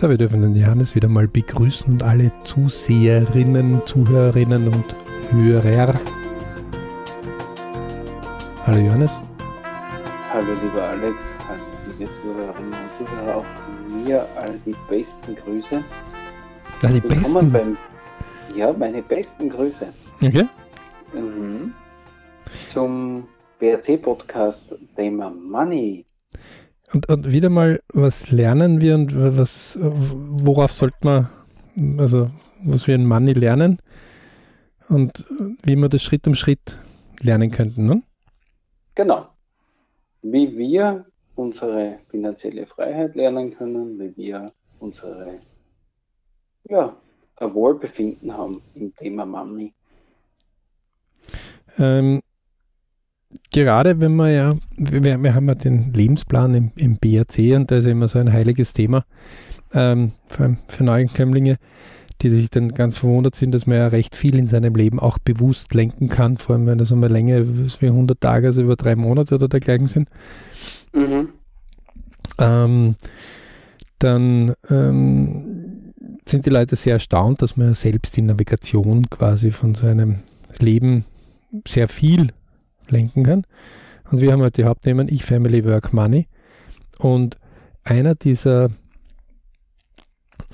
Da wir dürfen den Johannes wieder mal begrüßen und alle Zuseherinnen, Zuhörerinnen und Hörer. Hallo Johannes. Hallo lieber Alex, hallo liebe Zuhörerinnen und Zuhörer, auch von mir all die besten Grüße. Na, die besten? Beim, ja, meine besten Grüße. Okay. Mhm. Zum BRC-Podcast Thema Money. Und, und wieder mal, was lernen wir und was, worauf sollte man, also was wir in Money lernen und wie wir das Schritt um Schritt lernen könnten, ne? Genau. Wie wir unsere finanzielle Freiheit lernen können, wie wir unsere ja, Wohlbefinden haben im Thema Money. Ähm, gerade wenn man ja, wir, wir haben ja den Lebensplan im, im BRC und da ist immer so ein heiliges Thema, ähm, vor allem für Neuankömmlinge, die sich dann ganz verwundert sind, dass man ja recht viel in seinem Leben auch bewusst lenken kann, vor allem wenn das einmal länger wie 100 Tage, also über drei Monate oder dergleichen sind. Mhm. Ähm, dann ähm, sind die Leute sehr erstaunt, dass man ja selbst die Navigation quasi von seinem Leben sehr viel lenken kann. Und wir haben halt die Hauptthemen Ich, Family, Work, Money. Und einer dieser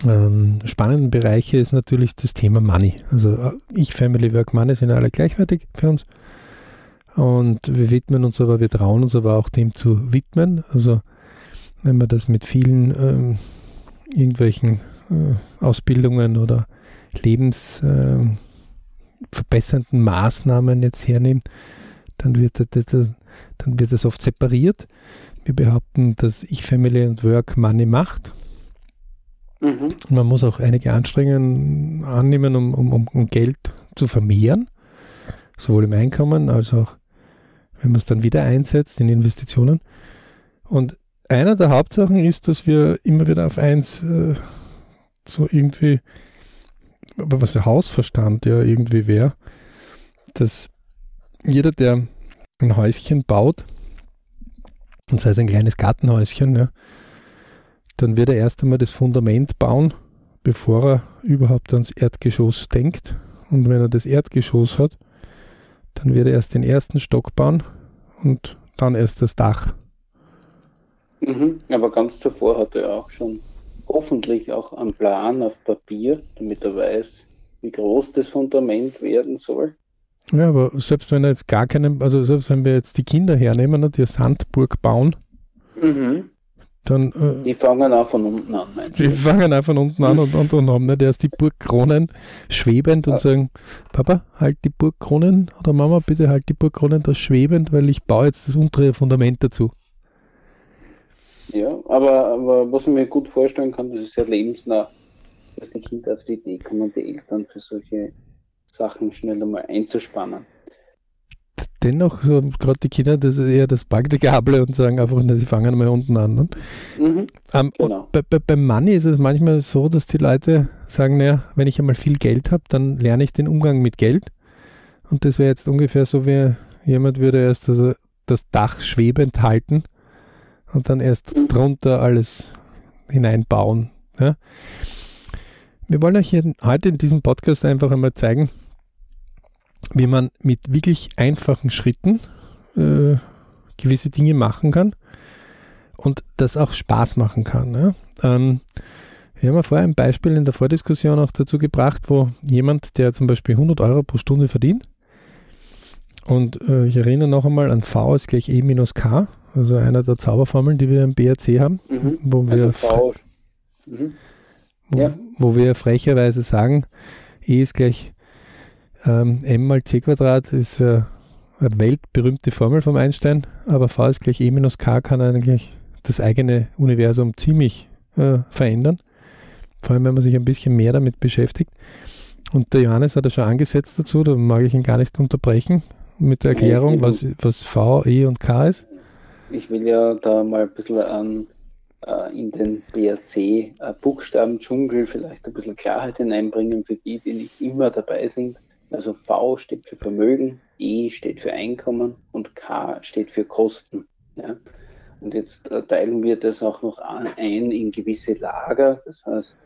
ähm, spannenden Bereiche ist natürlich das Thema Money. Also äh, Ich, Family, Work, Money sind alle gleichwertig für uns. Und wir widmen uns aber, wir trauen uns aber auch dem zu widmen. Also wenn man das mit vielen ähm, irgendwelchen äh, Ausbildungen oder lebensverbessernden äh, Maßnahmen jetzt hernimmt, dann wird das, dann wird das oft separiert. Wir behaupten, dass ich Family und Work Money macht. Mhm. Man muss auch einige Anstrengungen annehmen, um, um, um Geld zu vermehren, sowohl im Einkommen als auch, wenn man es dann wieder einsetzt in Investitionen. Und einer der Hauptsachen ist, dass wir immer wieder auf eins äh, so irgendwie, was der Hausverstand ja irgendwie wäre, dass jeder, der ein Häuschen baut, und sei es ein kleines Gartenhäuschen, ja, dann wird er erst einmal das Fundament bauen, bevor er überhaupt ans Erdgeschoss denkt. Und wenn er das Erdgeschoss hat, dann wird er erst den ersten Stock bauen und dann erst das Dach. Mhm, aber ganz zuvor hat er auch schon hoffentlich auch einen Plan auf Papier, damit er weiß, wie groß das Fundament werden soll. Ja, aber selbst wenn er jetzt gar keinen, also selbst wenn wir jetzt die Kinder hernehmen und die Sandburg bauen, mhm. dann. Äh, die fangen auch von unten an, meinst Die fangen auch von unten an und, und, und haben nicht erst die Burgkronen schwebend und ja. sagen: Papa, halt die Burgkronen oder Mama, bitte halt die Burgkronen da schwebend, weil ich baue jetzt das untere Fundament dazu. Ja, aber, aber was ich mir gut vorstellen kann, das ist ja lebensnah, dass die Kinder auf die Idee kommen, die Eltern für solche Sachen schnell einmal einzuspannen. Dennoch, so, gerade die Kinder, das ist eher das Praktikable und sagen einfach, sie fangen mal unten an. Ne? Mhm, ähm, genau. bei, bei, beim Money ist es manchmal so, dass die Leute sagen, naja, wenn ich einmal viel Geld habe, dann lerne ich den Umgang mit Geld. Und das wäre jetzt ungefähr so, wie jemand würde erst das, das Dach schwebend halten und dann erst mhm. drunter alles hineinbauen. Ja? Wir wollen euch hier heute in diesem Podcast einfach einmal zeigen, wie man mit wirklich einfachen Schritten äh, gewisse Dinge machen kann und das auch Spaß machen kann. Ja? Ähm, wir haben ja vorher ein Beispiel in der Vordiskussion auch dazu gebracht, wo jemand, der zum Beispiel 100 Euro pro Stunde verdient, und äh, ich erinnere noch einmal an V ist gleich E minus K, also einer der Zauberformeln, die wir im BRC haben, mhm. wo wir also mhm. wo, ja. wo, wir frecherweise sagen, E ist gleich ähm, M mal C Quadrat ist äh, eine weltberühmte Formel vom Einstein, aber V ist gleich E minus K kann eigentlich das eigene Universum ziemlich äh, verändern. Vor allem, wenn man sich ein bisschen mehr damit beschäftigt. Und der Johannes hat er schon angesetzt dazu, da mag ich ihn gar nicht unterbrechen mit der Erklärung, was, was V, E und K ist ich will ja da mal ein bisschen an, äh, in den BRC äh, vielleicht ein bisschen Klarheit hineinbringen für die, die nicht immer dabei sind. Also V steht für Vermögen, E steht für Einkommen und K steht für Kosten. Ja? Und jetzt äh, teilen wir das auch noch ein in gewisse Lager. Das heißt,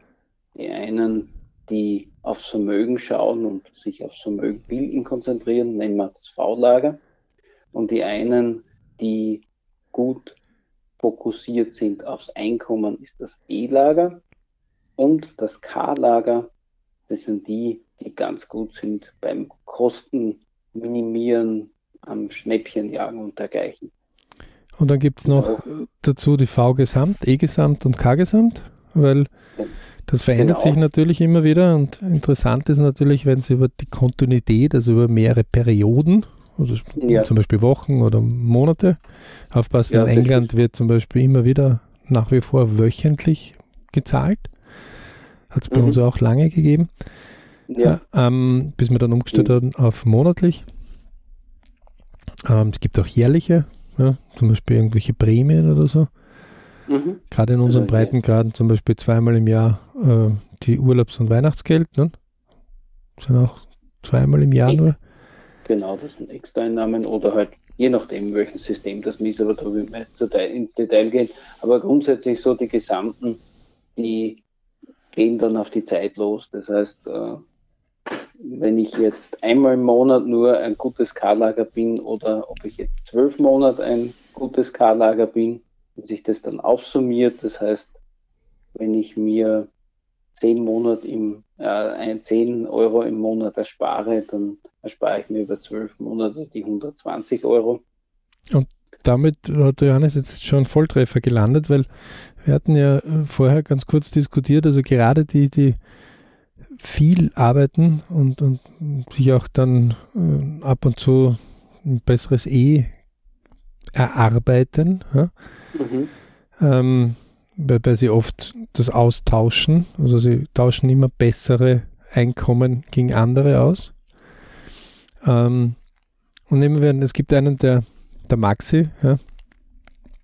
die einen, die aufs Vermögen schauen und sich aufs Vermögen bilden konzentrieren, nennen wir das V-Lager. Und die einen, die gut fokussiert sind aufs Einkommen, ist das E-Lager. Und das K-Lager, das sind die, die ganz gut sind beim Kosten minimieren, am Schnäppchenjagen und dergleichen. Und dann gibt es noch genau. dazu die V-Gesamt, E-Gesamt und K-Gesamt, weil das verändert genau. sich natürlich immer wieder und interessant ist natürlich, wenn es über die Kontinuität, also über mehrere Perioden, oder ja. zum Beispiel Wochen oder Monate, aufpassen, ja, in England wird zum Beispiel immer wieder nach wie vor wöchentlich gezahlt. Hat es bei mhm. uns auch lange gegeben, ja. ähm, bis wir dann umgestellt mhm. haben auf monatlich. Ähm, es gibt auch jährliche, ja, zum Beispiel irgendwelche Prämien oder so. Mhm. Gerade in unseren also, Breitengraden zum Beispiel zweimal im Jahr äh, die Urlaubs- und Weihnachtsgeld. Ne? Das sind auch zweimal im Jahr nur. Genau, das sind Extraeinnahmen oder halt je nachdem, welches System das ist, aber da will man jetzt ins Detail gehen. Aber grundsätzlich so die gesamten, die gehen dann auf die Zeit los. Das heißt, äh, wenn ich jetzt einmal im Monat nur ein gutes K-Lager bin oder ob ich jetzt zwölf Monate ein gutes K-Lager bin und sich das dann aufsummiert, das heißt, wenn ich mir zehn Monate im, äh, 10 Euro im Monat erspare, dann erspare ich mir über zwölf Monate die 120 Euro. Und damit hat Johannes jetzt schon Volltreffer gelandet, weil wir hatten ja vorher ganz kurz diskutiert, also gerade die, die viel arbeiten und, und sich auch dann äh, ab und zu ein besseres E erarbeiten. Ja? Mhm. Ähm, weil, weil sie oft das austauschen, also sie tauschen immer bessere Einkommen gegen andere aus. Ähm, und nehmen wir, es gibt einen, der, der Maxi, ja,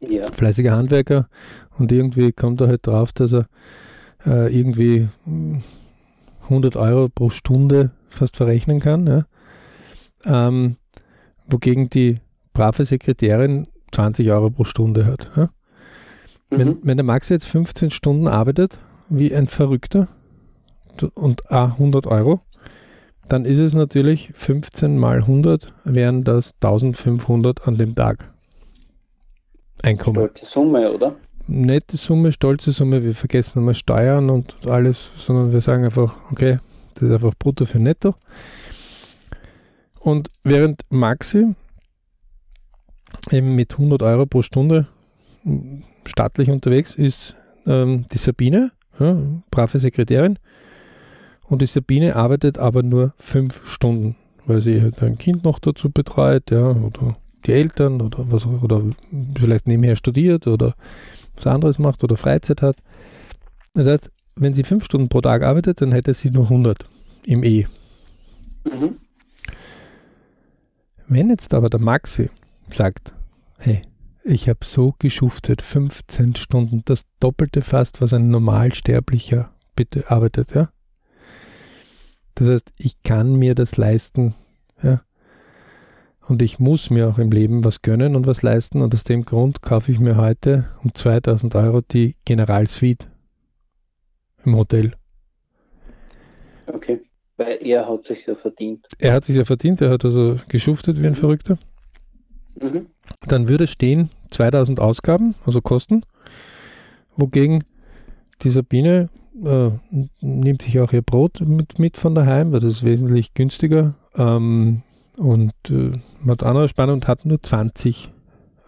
ja. fleißiger Handwerker, und irgendwie kommt er halt drauf, dass er äh, irgendwie 100 Euro pro Stunde fast verrechnen kann. Ja. Ähm, wogegen die brave Sekretärin 20 Euro pro Stunde hat. Ja. Mhm. Wenn, wenn der Max jetzt 15 Stunden arbeitet, wie ein Verrückter, und 100 Euro, dann ist es natürlich 15 mal 100 wären das 1500 an dem Tag. Einkommen. Stolze Summe, oder? Nette Summe, stolze Summe. Wir vergessen einmal Steuern und alles, sondern wir sagen einfach, okay, das ist einfach brutto für netto. Und während Maxi eben mit 100 Euro pro Stunde staatlich unterwegs ist, ähm, die Sabine, ja, brave Sekretärin, und die Sabine arbeitet aber nur fünf Stunden, weil sie halt ein Kind noch dazu betreut, ja, oder die Eltern oder was oder vielleicht nebenher studiert oder was anderes macht oder Freizeit hat. Das heißt, wenn sie fünf Stunden pro Tag arbeitet, dann hätte sie nur 100 im E. Mhm. Wenn jetzt aber der Maxi sagt, hey, ich habe so geschuftet, 15 Stunden, das Doppelte fast, was ein Normalsterblicher bitte arbeitet, ja. Das heißt, ich kann mir das leisten, ja. Und ich muss mir auch im Leben was gönnen und was leisten. Und aus dem Grund kaufe ich mir heute um 2000 Euro die Generalsuite im Hotel. Okay, weil er hat sich ja verdient. Er hat sich ja verdient, er hat also geschuftet wie ein mhm. Verrückter. Mhm. Dann würde stehen 2000 Ausgaben, also Kosten, wogegen die Sabine äh, nimmt sich auch ihr Brot mit, mit von daheim, weil das ist wesentlich günstiger. Ähm, und äh, man hat andere Spannung und hat nur 20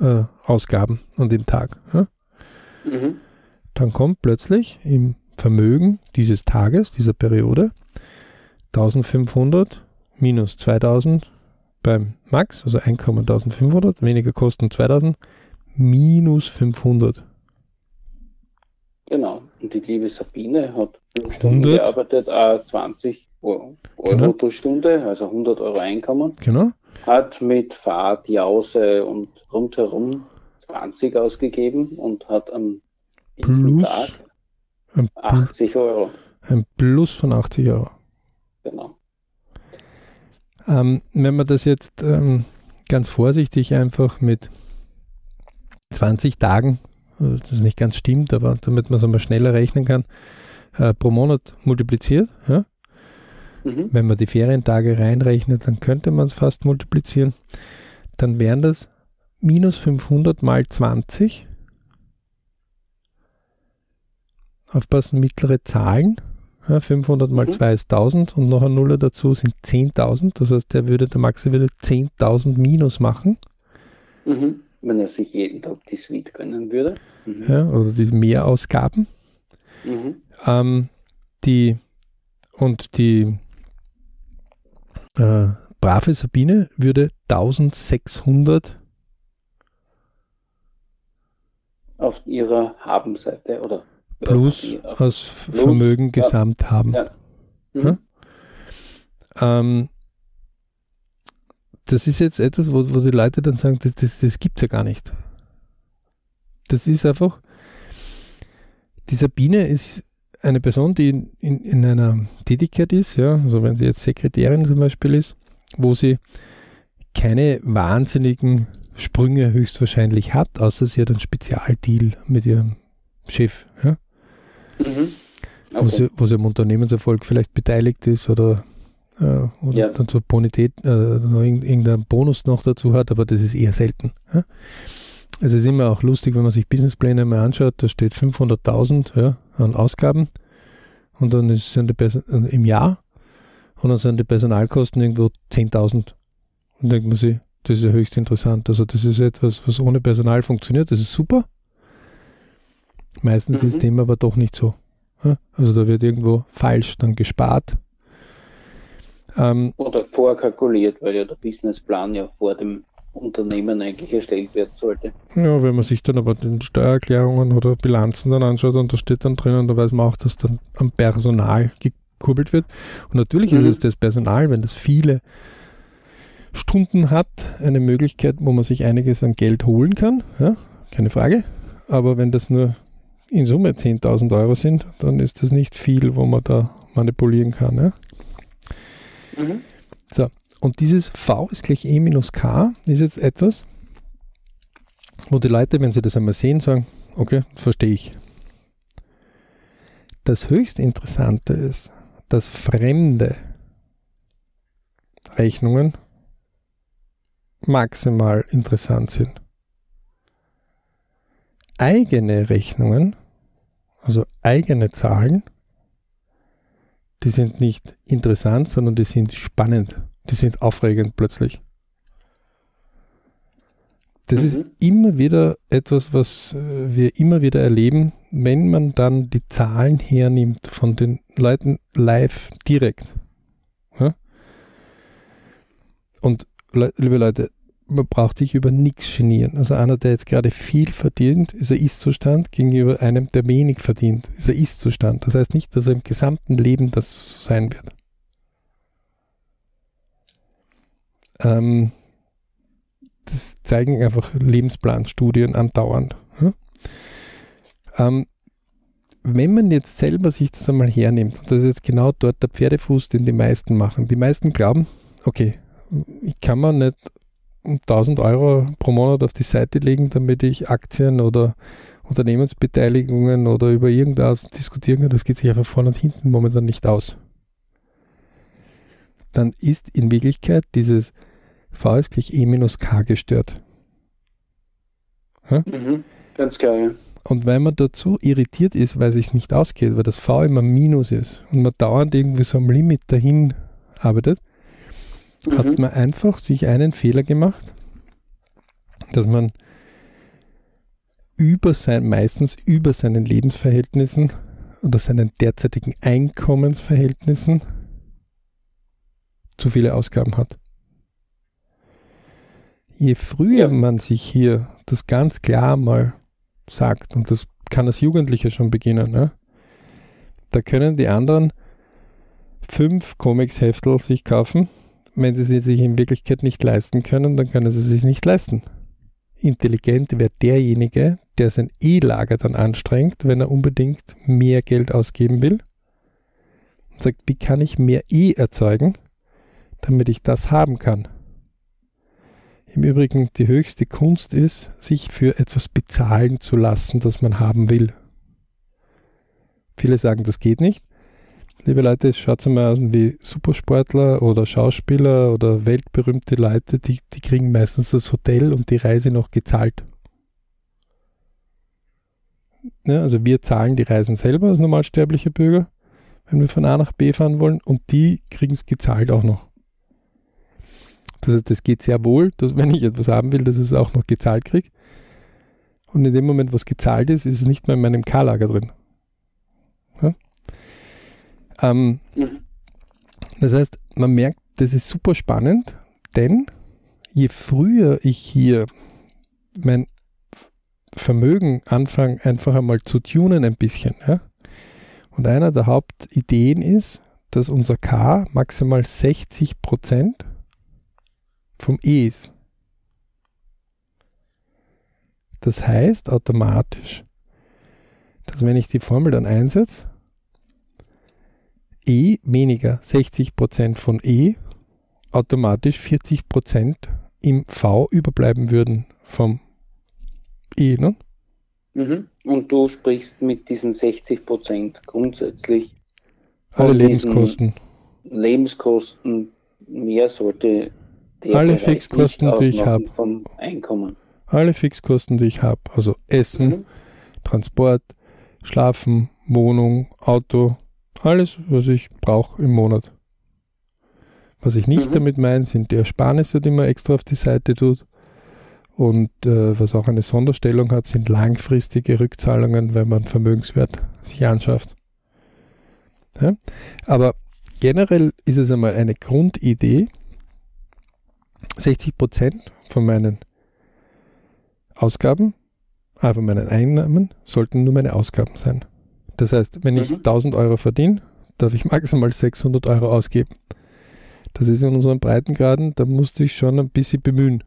äh, Ausgaben an dem Tag. Ja? Mhm. Dann kommt plötzlich im Vermögen dieses Tages, dieser Periode, 1500 minus 2000 beim Max, also Einkommen 1500, weniger Kosten 2000, minus 500. Genau. Und die liebe Sabine hat 100 gearbeitet, a 20 Euro genau. pro Stunde, also 100 Euro Einkommen. Genau. Hat mit Fahrt, Jause und rundherum 20 ausgegeben und hat am Plus, Tag ein 80 Euro. Ein Plus von 80 Euro. Genau. Ähm, wenn man das jetzt ähm, ganz vorsichtig einfach mit 20 Tagen, also das nicht ganz stimmt, aber damit man es einmal schneller rechnen kann, äh, pro Monat multipliziert. Ja? Mhm. Wenn man die Ferientage reinrechnet, dann könnte man es fast multiplizieren. Dann wären das minus 500 mal 20. Aufpassen, mittlere Zahlen. Ja, 500 mal mhm. 2 ist 1000 und noch ein Nuller dazu sind 10.000. Das heißt, der würde, der Maxi würde 10.000 minus machen. Mhm. Wenn er sich jeden Tag die Suite gönnen würde. Mhm. Ja, oder diese Mehrausgaben. Mhm. Ähm, die und die äh, brave Sabine würde 1600 auf ihrer Habenseite oder plus aus plus, Vermögen ja. gesamt haben. Ja. Mhm. Ähm, das ist jetzt etwas, wo, wo die Leute dann sagen, das, das, das gibt es ja gar nicht. Das ist einfach, die Sabine ist eine Person, die in, in, in einer Tätigkeit ist, ja, also wenn sie jetzt Sekretärin zum Beispiel ist, wo sie keine wahnsinnigen Sprünge höchstwahrscheinlich hat, außer sie hat einen Spezialdeal mit ihrem Chef. Ja? Mhm. Okay. Wo, sie, wo sie am Unternehmenserfolg vielleicht beteiligt ist oder, äh, oder ja. dann zur Bonität äh, irgendeinen Bonus noch dazu hat, aber das ist eher selten. Ja? Also es ist immer auch lustig, wenn man sich Businesspläne mal anschaut, da steht 500.000 ja, an Ausgaben und dann ist, sind die äh, im Jahr und dann sind die Personalkosten irgendwo 10.000. Und denkt man sich, das ist ja höchst interessant. Also das ist etwas, was ohne Personal funktioniert, das ist super. Meistens mhm. ist dem aber doch nicht so. Also da wird irgendwo falsch dann gespart. Ähm, Oder vorkalkuliert, weil ja der Businessplan ja vor dem Unternehmen eigentlich erstellt werden sollte. Ja, wenn man sich dann aber den Steuererklärungen oder Bilanzen dann anschaut und da steht dann drinnen, da weiß man auch, dass dann am Personal gekurbelt wird. Und natürlich mhm. ist es das Personal, wenn das viele Stunden hat, eine Möglichkeit, wo man sich einiges an Geld holen kann, ja, keine Frage. Aber wenn das nur in Summe 10.000 Euro sind, dann ist das nicht viel, wo man da manipulieren kann. Ja? Mhm. So, und dieses V ist gleich E minus K ist jetzt etwas, wo die Leute, wenn sie das einmal sehen, sagen, okay, verstehe ich. Das höchst Interessante ist, dass fremde Rechnungen maximal interessant sind. Eigene Rechnungen, also eigene Zahlen, die sind nicht interessant, sondern die sind spannend. Die sind aufregend plötzlich. Das mhm. ist immer wieder etwas, was äh, wir immer wieder erleben, wenn man dann die Zahlen hernimmt von den Leuten live direkt. Ja? Und liebe Leute, man braucht sich über nichts genieren. Also einer, der jetzt gerade viel verdient, ist ein Ist-Zustand gegenüber einem, der wenig verdient, ist ein Ist-Zustand. Das heißt nicht, dass er im gesamten Leben das so sein wird. Ähm, das zeigen einfach Lebensplanstudien andauernd. Ja? Ähm, wenn man jetzt selber sich das einmal hernimmt, und das ist jetzt genau dort der Pferdefuß, den die meisten machen. Die meisten glauben, okay, ich kann mir nicht 1000 Euro pro Monat auf die Seite legen, damit ich Aktien oder Unternehmensbeteiligungen oder über irgendwas diskutieren kann. Das geht sich einfach vorne und hinten momentan nicht aus. Dann ist in Wirklichkeit dieses V ist gleich E minus K gestört. Mhm, ganz klar, ja. Und weil man dazu irritiert ist, weil es sich nicht ausgeht, weil das V immer Minus ist und man dauernd irgendwie so am Limit dahin arbeitet, mhm. hat man einfach sich einen Fehler gemacht, dass man über sein, meistens über seinen Lebensverhältnissen oder seinen derzeitigen Einkommensverhältnissen zu viele Ausgaben hat. Je früher man sich hier das ganz klar mal sagt, und das kann als Jugendlicher schon beginnen, ne? da können die anderen fünf Comics-Heftel sich kaufen wenn sie sie sich in Wirklichkeit nicht leisten können, dann können sie es sich nicht leisten. Intelligent wäre derjenige, der sein E-Lager dann anstrengt, wenn er unbedingt mehr Geld ausgeben will. Und sagt, wie kann ich mehr E erzeugen, damit ich das haben kann? Im Übrigen die höchste Kunst ist, sich für etwas bezahlen zu lassen, das man haben will. Viele sagen, das geht nicht. Liebe Leute, schaut mal an wie Supersportler oder Schauspieler oder weltberühmte Leute, die, die kriegen meistens das Hotel und die Reise noch gezahlt. Ja, also wir zahlen die Reisen selber als normalsterblicher Bürger, wenn wir von A nach B fahren wollen und die kriegen es gezahlt auch noch. Das heißt, das geht sehr wohl, dass wenn ich etwas haben will, dass ich es auch noch gezahlt kriege. Und in dem Moment, was gezahlt ist, ist es nicht mehr in meinem K-Lager drin. Ja? Ähm, mhm. Das heißt, man merkt, das ist super spannend, denn je früher ich hier mein Vermögen anfange, einfach einmal zu tunen ein bisschen, ja? und einer der Hauptideen ist, dass unser K maximal 60 Prozent vom E ist. Das heißt automatisch, dass wenn ich die Formel dann einsetze, E weniger 60% von E automatisch 40% im V überbleiben würden vom E. Ne? Mhm. Und du sprichst mit diesen 60% grundsätzlich alle Lebenskosten. Lebenskosten mehr sollte alle Fixkosten, die ich habe. Alle Fixkosten, die ich habe. Also Essen, mhm. Transport, Schlafen, Wohnung, Auto, alles, was ich brauche im Monat. Was ich nicht mhm. damit meine, sind die Ersparnisse, die man extra auf die Seite tut. Und äh, was auch eine Sonderstellung hat, sind langfristige Rückzahlungen, wenn man Vermögenswert sich anschafft. Ja? Aber generell ist es einmal eine Grundidee. 60% von meinen Ausgaben, äh, von meinen Einnahmen sollten nur meine Ausgaben sein. Das heißt, wenn ich mhm. 1000 Euro verdiene, darf ich maximal 600 Euro ausgeben. Das ist in unseren Breitengraden, da musste ich schon ein bisschen bemühen.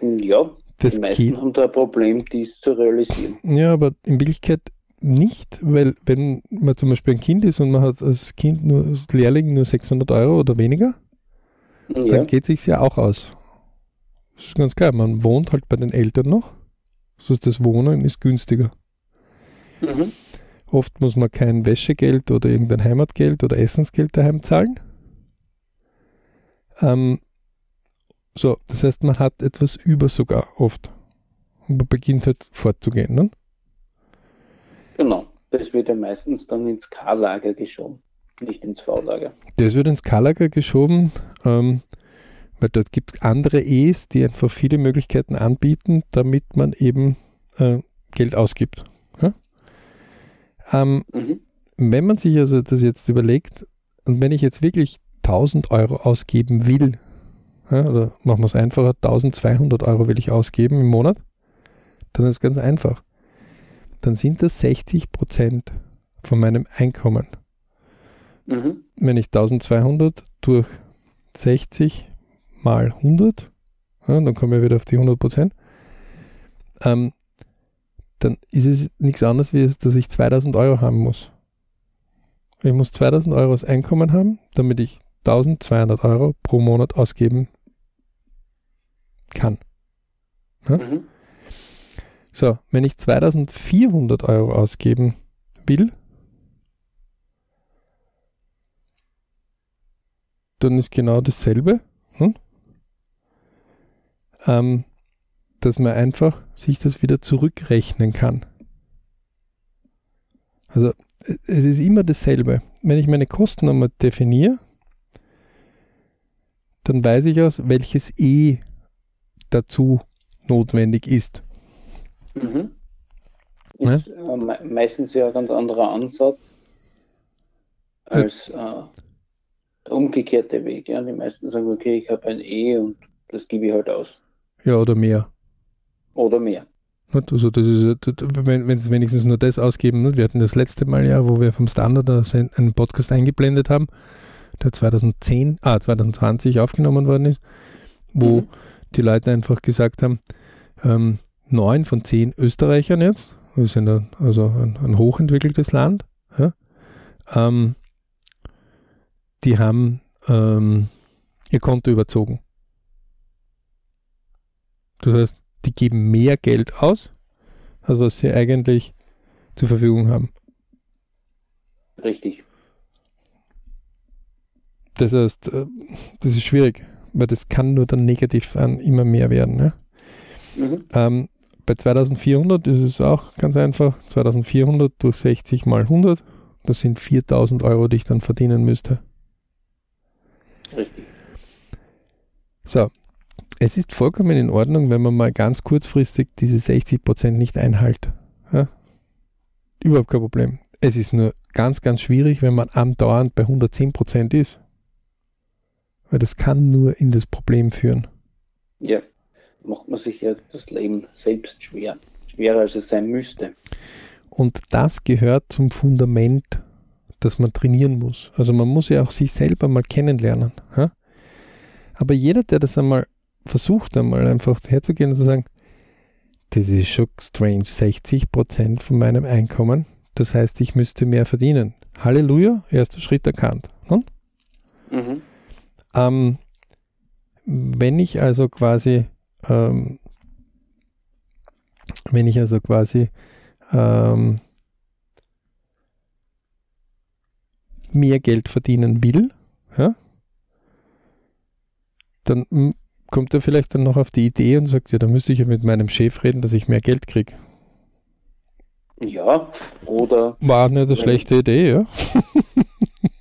Ja, das die meisten geht. haben da ein Problem, dies zu realisieren. Ja, aber in Wirklichkeit nicht, weil wenn man zum Beispiel ein Kind ist und man hat als Kind nur als Lehrling nur 600 Euro oder weniger, ja. dann geht es sich ja auch aus. Das ist ganz klar, man wohnt halt bei den Eltern noch. Das heißt, das Wohnen ist günstiger. Mhm. Oft muss man kein Wäschegeld oder irgendein Heimatgeld oder Essensgeld daheim zahlen. Ähm, so, das heißt, man hat etwas über sogar oft. Und man beginnt halt fortzugehen. Ne? Genau, das wird ja meistens dann ins K-Lager geschoben, nicht ins V-Lager. Das wird ins K-Lager geschoben, ähm, weil dort gibt es andere E's, die einfach viele Möglichkeiten anbieten, damit man eben äh, Geld ausgibt. Ähm, mhm. Wenn man sich also das jetzt überlegt, und wenn ich jetzt wirklich 1000 Euro ausgeben will, ja, oder machen wir es einfacher, 1200 Euro will ich ausgeben im Monat, dann ist es ganz einfach. Dann sind das 60 Prozent von meinem Einkommen. Mhm. Wenn ich 1200 durch 60 mal 100, ja, dann kommen wir wieder auf die 100 Prozent, ähm, dann ist es nichts anderes, wie dass ich 2000 Euro haben muss. Ich muss 2000 Euro als Einkommen haben, damit ich 1200 Euro pro Monat ausgeben kann. Ja? Mhm. So, wenn ich 2400 Euro ausgeben will, dann ist genau dasselbe. Hm? Ähm, dass man einfach sich das wieder zurückrechnen kann. Also es ist immer dasselbe. Wenn ich meine Kosten einmal definiere, dann weiß ich aus, welches E dazu notwendig ist. Mhm. Ist ja? äh, meistens ja ein ganz anderer Ansatz als äh, umgekehrte Weg. Ja? Die meisten sagen, okay, ich habe ein E und das gebe ich halt aus. Ja, oder mehr. Oder mehr. Also das ist, wenn, wenn sie wenigstens nur das ausgeben, wir hatten das letzte Mal ja, wo wir vom Standard einen Podcast eingeblendet haben, der 2010, ah, 2020 aufgenommen worden ist, wo mhm. die Leute einfach gesagt haben, ähm, neun von zehn Österreichern jetzt, wir sind ein, also ein, ein hochentwickeltes Land, ja, ähm, die haben ähm, ihr Konto überzogen. Das heißt, die geben mehr Geld aus, als was sie eigentlich zur Verfügung haben. Richtig. Das heißt, äh, das ist schwierig, weil das kann nur dann negativ an immer mehr werden. Ne? Mhm. Ähm, bei 2400 ist es auch ganz einfach. 2400 durch 60 mal 100, das sind 4000 Euro, die ich dann verdienen müsste. Richtig. So, es ist vollkommen in Ordnung, wenn man mal ganz kurzfristig diese 60% nicht einhält. Ja? Überhaupt kein Problem. Es ist nur ganz, ganz schwierig, wenn man andauernd bei 110% ist. Weil das kann nur in das Problem führen. Ja, macht man sich ja das Leben selbst schwer. Schwerer als es sein müsste. Und das gehört zum Fundament, das man trainieren muss. Also man muss ja auch sich selber mal kennenlernen. Ja? Aber jeder, der das einmal versucht, einmal einfach herzugehen und zu sagen, das ist schon strange, 60 Prozent von meinem Einkommen, das heißt, ich müsste mehr verdienen. Halleluja, erster Schritt erkannt. Hm? Mhm. Ähm, wenn ich also quasi, ähm, wenn ich also quasi ähm, mehr Geld verdienen will, ja, dann hm, kommt er vielleicht dann noch auf die Idee und sagt, ja, da müsste ich ja mit meinem Chef reden, dass ich mehr Geld kriege. Ja, oder. War nicht eine schlechte Idee, ja.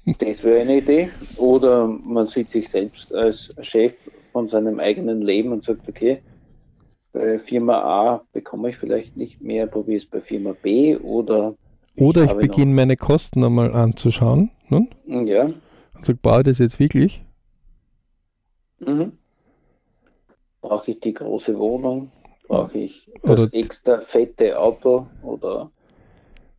das wäre eine Idee. Oder man sieht sich selbst als Chef von seinem eigenen Leben und sagt, okay, bei Firma A bekomme ich vielleicht nicht mehr, probiere es bei Firma B oder. Ich oder ich beginne meine Kosten einmal anzuschauen. Ne? Ja. Und sage, baue ich das jetzt wirklich? Mhm. Brauche ich die große Wohnung? Brauche ich das oder extra fette Auto oder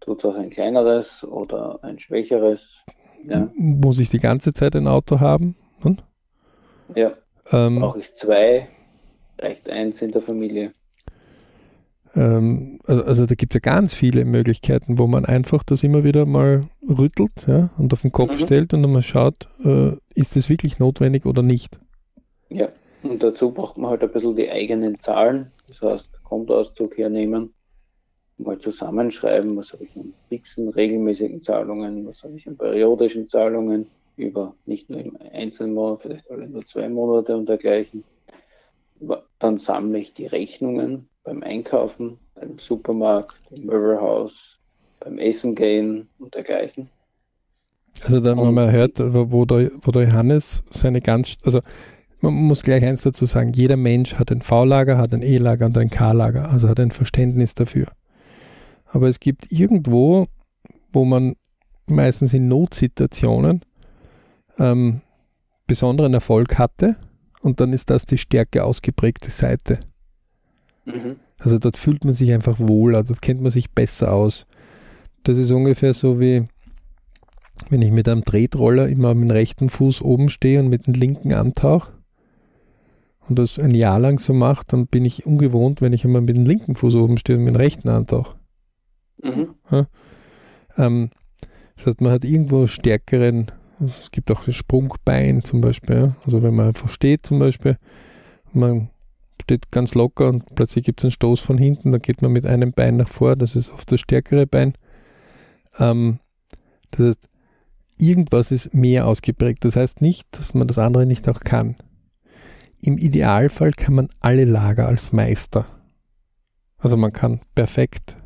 tut es auch ein kleineres oder ein schwächeres? Ja. Muss ich die ganze Zeit ein Auto haben? Hm? Ja. Ähm, Brauche ich zwei? Reicht eins in der Familie? Ähm, also, also, da gibt es ja ganz viele Möglichkeiten, wo man einfach das immer wieder mal rüttelt ja, und auf den Kopf mhm. stellt und dann mal schaut, äh, ist das wirklich notwendig oder nicht? Ja. Und dazu braucht man halt ein bisschen die eigenen Zahlen, das heißt Kontoauszug hernehmen, mal zusammenschreiben, was habe ich an fixen, regelmäßigen Zahlungen, was habe ich an periodischen Zahlungen über nicht nur im einzelnen Monat, vielleicht alle nur zwei Monate und dergleichen. Dann sammle ich die Rechnungen beim Einkaufen, beim Supermarkt, im Möbelhaus, beim Essen gehen und dergleichen. Also da haben wir hört, wo der, wo der Johannes seine ganz, also man muss gleich eins dazu sagen, jeder Mensch hat ein V-Lager, hat ein E-Lager und ein K-Lager, also hat ein Verständnis dafür. Aber es gibt irgendwo, wo man meistens in Notsituationen ähm, besonderen Erfolg hatte und dann ist das die stärker ausgeprägte Seite. Mhm. Also dort fühlt man sich einfach wohler, dort kennt man sich besser aus. Das ist ungefähr so wie wenn ich mit einem Tretroller immer mit dem rechten Fuß oben stehe und mit dem linken antauche und das ein Jahr lang so mache, dann bin ich ungewohnt, wenn ich immer mit dem linken Fuß oben stehe und mit dem rechten antauche. Mhm. Ja? Ähm, das heißt, man hat irgendwo stärkeren, also es gibt auch das Sprungbein zum Beispiel, ja? also wenn man einfach steht zum Beispiel, man steht ganz locker und plötzlich gibt es einen Stoß von hinten, dann geht man mit einem Bein nach vor, das ist oft das stärkere Bein. Ähm, das heißt, irgendwas ist mehr ausgeprägt. Das heißt nicht, dass man das andere nicht auch kann. Im Idealfall kann man alle Lager als Meister. Also man kann perfekt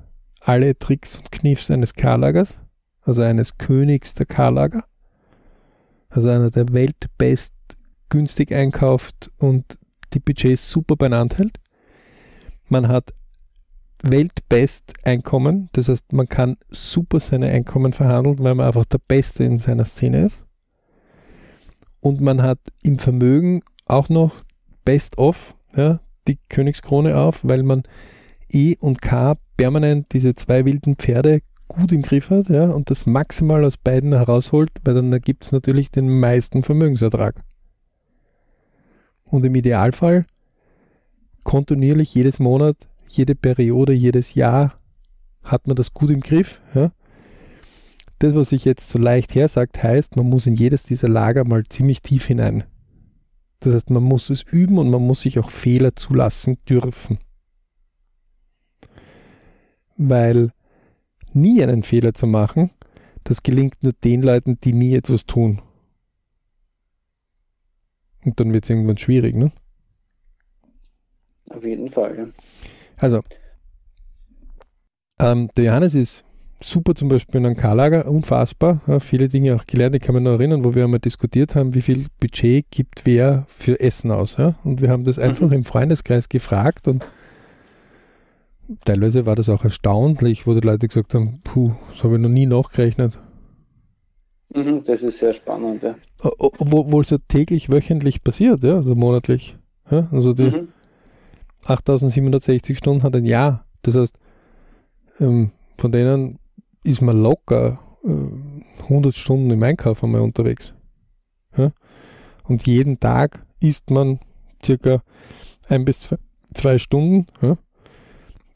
alle Tricks und Kniffs eines K-Lagers, also eines Königs der K-Lager, also einer, der weltbest günstig einkauft und die Budgets super beieinander hält. Man hat weltbest Einkommen, das heißt, man kann super seine Einkommen verhandeln, weil man einfach der Beste in seiner Szene ist. Und man hat im Vermögen auch noch Best of, ja, die Königskrone auf, weil man E und K permanent diese zwei wilden Pferde gut im Griff hat ja, und das maximal aus beiden herausholt, weil dann gibt es natürlich den meisten Vermögensertrag. Und im Idealfall kontinuierlich jedes Monat, jede Periode, jedes Jahr hat man das gut im Griff. Ja. Das, was sich jetzt so leicht hersagt, heißt, man muss in jedes dieser Lager mal ziemlich tief hinein. Das heißt, man muss es üben und man muss sich auch Fehler zulassen dürfen. Weil nie einen Fehler zu machen, das gelingt nur den Leuten, die nie etwas tun. Und dann wird es irgendwann schwierig, ne? Auf jeden Fall, ja. Also, ähm, der Johannes ist super zum Beispiel in einem K-Lager, unfassbar. Ja, viele Dinge auch gelernt. Ich kann mich noch erinnern, wo wir einmal diskutiert haben, wie viel Budget gibt wer für Essen aus. Ja? Und wir haben das einfach mhm. im Freundeskreis gefragt und teilweise war das auch erstaunlich, wo die Leute gesagt haben, puh, das habe ich noch nie nachgerechnet. Mhm, das ist sehr spannend, ja. Obwohl es ja täglich, wöchentlich passiert, ja, also monatlich. Ja? Also die mhm. 8760 Stunden hat ein Jahr. Das heißt, ähm, von denen ist man locker äh, 100 Stunden im Einkauf einmal unterwegs. Ja? Und jeden Tag isst man circa ein bis zwei, zwei Stunden. Ja?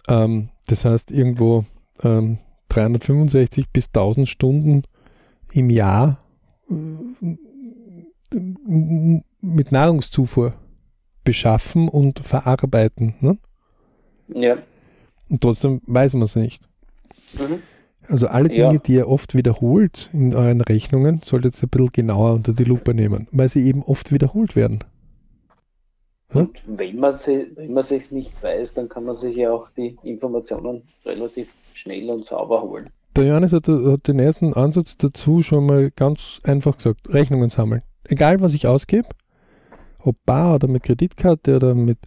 Ähm, das heißt, irgendwo ähm, 365 bis 1000 Stunden im Jahr äh, mit Nahrungszufuhr beschaffen und verarbeiten. Ne? Ja. Und trotzdem weiß man es nicht. Mhm. Also alle Dinge, ja. die ihr oft wiederholt in euren Rechnungen, solltet ihr ein bisschen genauer unter die Lupe nehmen, weil sie eben oft wiederholt werden. Hm? Und wenn man sie, wenn man sich nicht weiß, dann kann man sich ja auch die Informationen relativ schnell und sauber holen. Der Johannes hat, hat den ersten Ansatz dazu schon mal ganz einfach gesagt: Rechnungen sammeln. Egal was ich ausgebe, ob bar oder mit Kreditkarte oder mit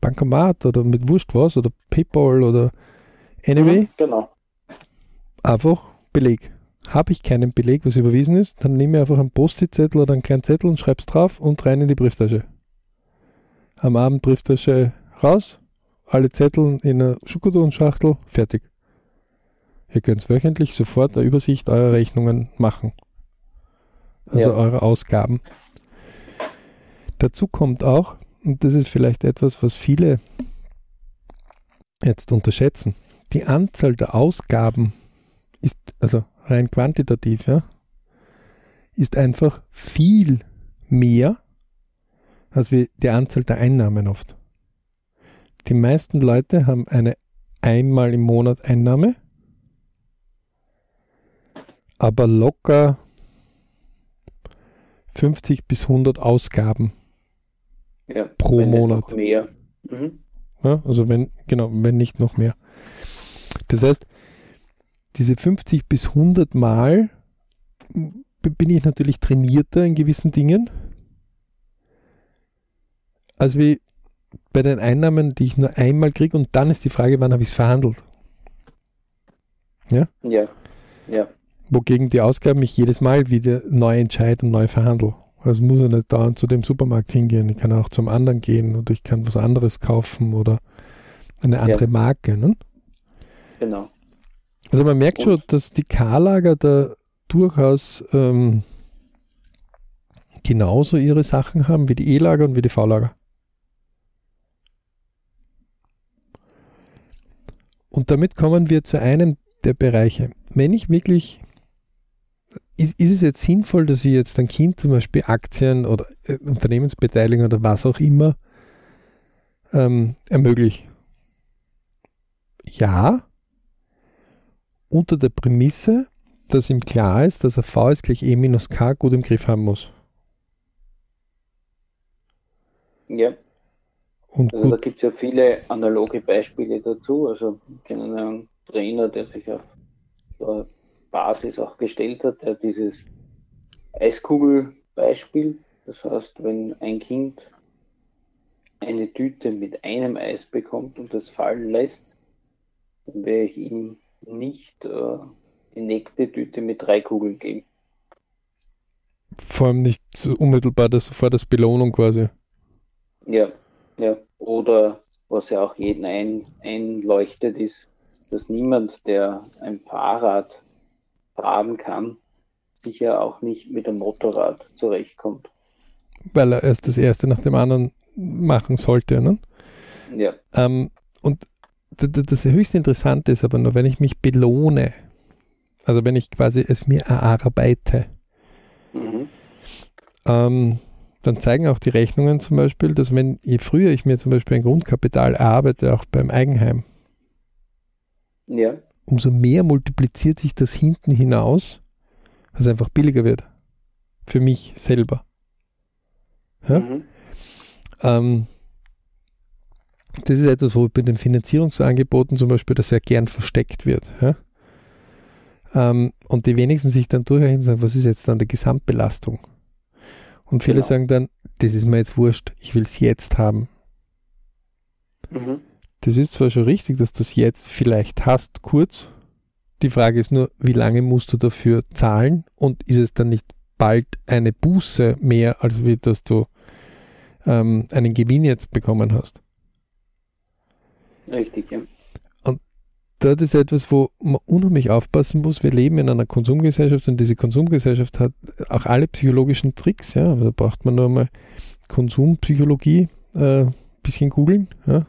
Bankomat oder mit Wurst was oder PayPal oder anyway. Mhm, genau einfach Beleg. Habe ich keinen Beleg, was überwiesen ist, dann nehme ich einfach einen Post-it-Zettel oder einen kleinen Zettel und schreibe es drauf und rein in die Brieftasche. Am Abend Brieftasche raus, alle Zettel in eine Schokoladenschachtel, fertig. Ihr könnt wöchentlich sofort eine Übersicht eurer Rechnungen machen. Also ja. eure Ausgaben. Dazu kommt auch, und das ist vielleicht etwas, was viele jetzt unterschätzen, die Anzahl der Ausgaben ist, also rein quantitativ, ja, ist einfach viel mehr als wie die Anzahl der Einnahmen oft. Die meisten Leute haben eine einmal im Monat Einnahme, aber locker 50 bis 100 Ausgaben ja, pro Monat. Mehr. Mhm. Ja, also wenn, genau, wenn nicht noch mehr. Das heißt, diese 50 bis 100 Mal bin ich natürlich trainierter in gewissen Dingen, als wie bei den Einnahmen, die ich nur einmal kriege und dann ist die Frage, wann habe ich es verhandelt. Ja? Ja. Ja. Wogegen die Ausgaben ich jedes Mal wieder neu entscheide und neu verhandle. Also muss ich nicht dauernd zu dem Supermarkt hingehen. Ich kann auch zum anderen gehen oder ich kann was anderes kaufen oder eine andere ja. Marke. Ne? Genau. Also man merkt schon, dass die K-Lager da durchaus ähm, genauso ihre Sachen haben wie die E-Lager und wie die V-Lager. Und damit kommen wir zu einem der Bereiche. Wenn ich wirklich, ist, ist es jetzt sinnvoll, dass ich jetzt ein Kind zum Beispiel Aktien oder äh, Unternehmensbeteiligung oder was auch immer ähm, ermögliche? Ja, unter der Prämisse, dass ihm klar ist, dass er V ist gleich E minus K gut im Griff haben muss. Ja. Und also da gibt es ja viele analoge Beispiele dazu. Also ich kenne einen Trainer, der sich auf eine Basis auch gestellt hat, der dieses Eiskugelbeispiel. Das heißt, wenn ein Kind eine Tüte mit einem Eis bekommt und das fallen lässt, dann werde ich ihm nicht äh, die nächste Tüte mit drei Kugeln geben. Vor allem nicht so unmittelbar das, sofort das Belohnung quasi. Ja, ja. Oder was ja auch jeden ein, einleuchtet, ist, dass niemand, der ein Fahrrad fahren kann, sicher auch nicht mit einem Motorrad zurechtkommt. Weil er erst das erste nach dem anderen machen sollte, ne? Ja. Ähm, und das höchst Interessante ist aber nur, wenn ich mich belohne, also wenn ich quasi es mir erarbeite, mhm. ähm, dann zeigen auch die Rechnungen zum Beispiel, dass wenn je früher ich mir zum Beispiel ein Grundkapital erarbeite, auch beim Eigenheim, ja. Umso mehr multipliziert sich das hinten hinaus, dass es einfach billiger wird. Für mich selber. Ja? Mhm. Ähm, das ist etwas, wo bei den Finanzierungsangeboten zum Beispiel das sehr gern versteckt wird. Ja? Ähm, und die wenigsten sich dann durchhalten und sagen, was ist jetzt dann die Gesamtbelastung? Und viele genau. sagen dann, das ist mir jetzt wurscht, ich will es jetzt haben. Mhm. Das ist zwar schon richtig, dass du das jetzt vielleicht hast, kurz. Die Frage ist nur, wie lange musst du dafür zahlen und ist es dann nicht bald eine Buße mehr, als wie dass du ähm, einen Gewinn jetzt bekommen hast? Richtig, ja das ist etwas, wo man unheimlich aufpassen muss. Wir leben in einer Konsumgesellschaft und diese Konsumgesellschaft hat auch alle psychologischen Tricks. Ja, also da braucht man nur mal Konsumpsychologie ein äh, bisschen googeln ja,